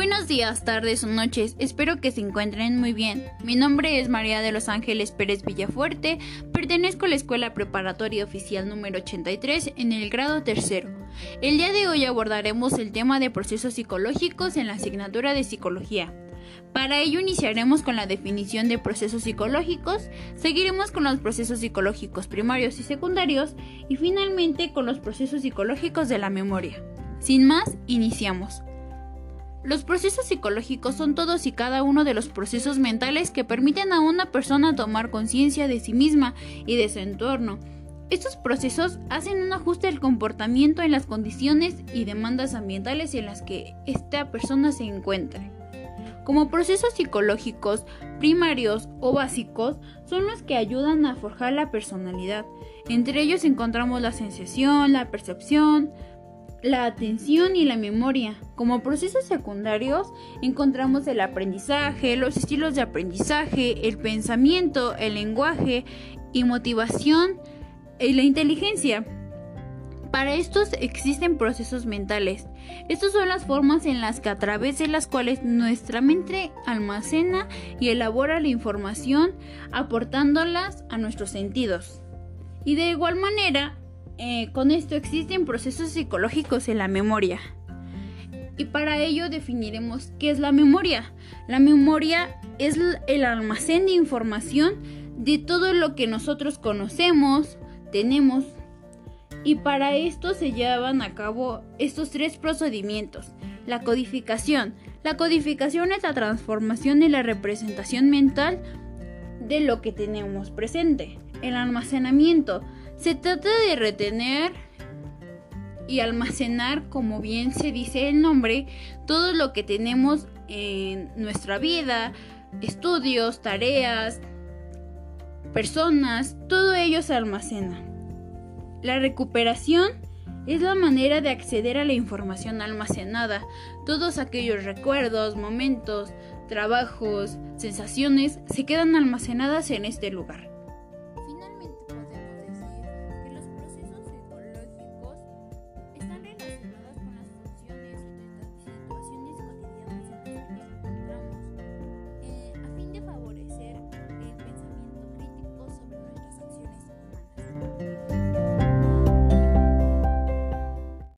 Buenos días, tardes o noches, espero que se encuentren muy bien. Mi nombre es María de los Ángeles Pérez Villafuerte, pertenezco a la Escuela Preparatoria Oficial número 83 en el grado tercero. El día de hoy abordaremos el tema de procesos psicológicos en la asignatura de psicología. Para ello iniciaremos con la definición de procesos psicológicos, seguiremos con los procesos psicológicos primarios y secundarios y finalmente con los procesos psicológicos de la memoria. Sin más, iniciamos. Los procesos psicológicos son todos y cada uno de los procesos mentales que permiten a una persona tomar conciencia de sí misma y de su entorno. Estos procesos hacen un ajuste del comportamiento en las condiciones y demandas ambientales en las que esta persona se encuentra. Como procesos psicológicos primarios o básicos son los que ayudan a forjar la personalidad. Entre ellos encontramos la sensación, la percepción, la atención y la memoria. Como procesos secundarios encontramos el aprendizaje, los estilos de aprendizaje, el pensamiento, el lenguaje y motivación y la inteligencia. Para estos existen procesos mentales. Estas son las formas en las que a través de las cuales nuestra mente almacena y elabora la información aportándolas a nuestros sentidos. Y de igual manera, eh, con esto existen procesos psicológicos en la memoria. Y para ello definiremos qué es la memoria. La memoria es el almacén de información de todo lo que nosotros conocemos, tenemos. Y para esto se llevan a cabo estos tres procedimientos. La codificación. La codificación es la transformación y la representación mental de lo que tenemos presente. El almacenamiento se trata de retener y almacenar, como bien se dice el nombre, todo lo que tenemos en nuestra vida, estudios, tareas, personas, todo ello se almacena. La recuperación es la manera de acceder a la información almacenada. Todos aquellos recuerdos, momentos, trabajos, sensaciones se quedan almacenadas en este lugar.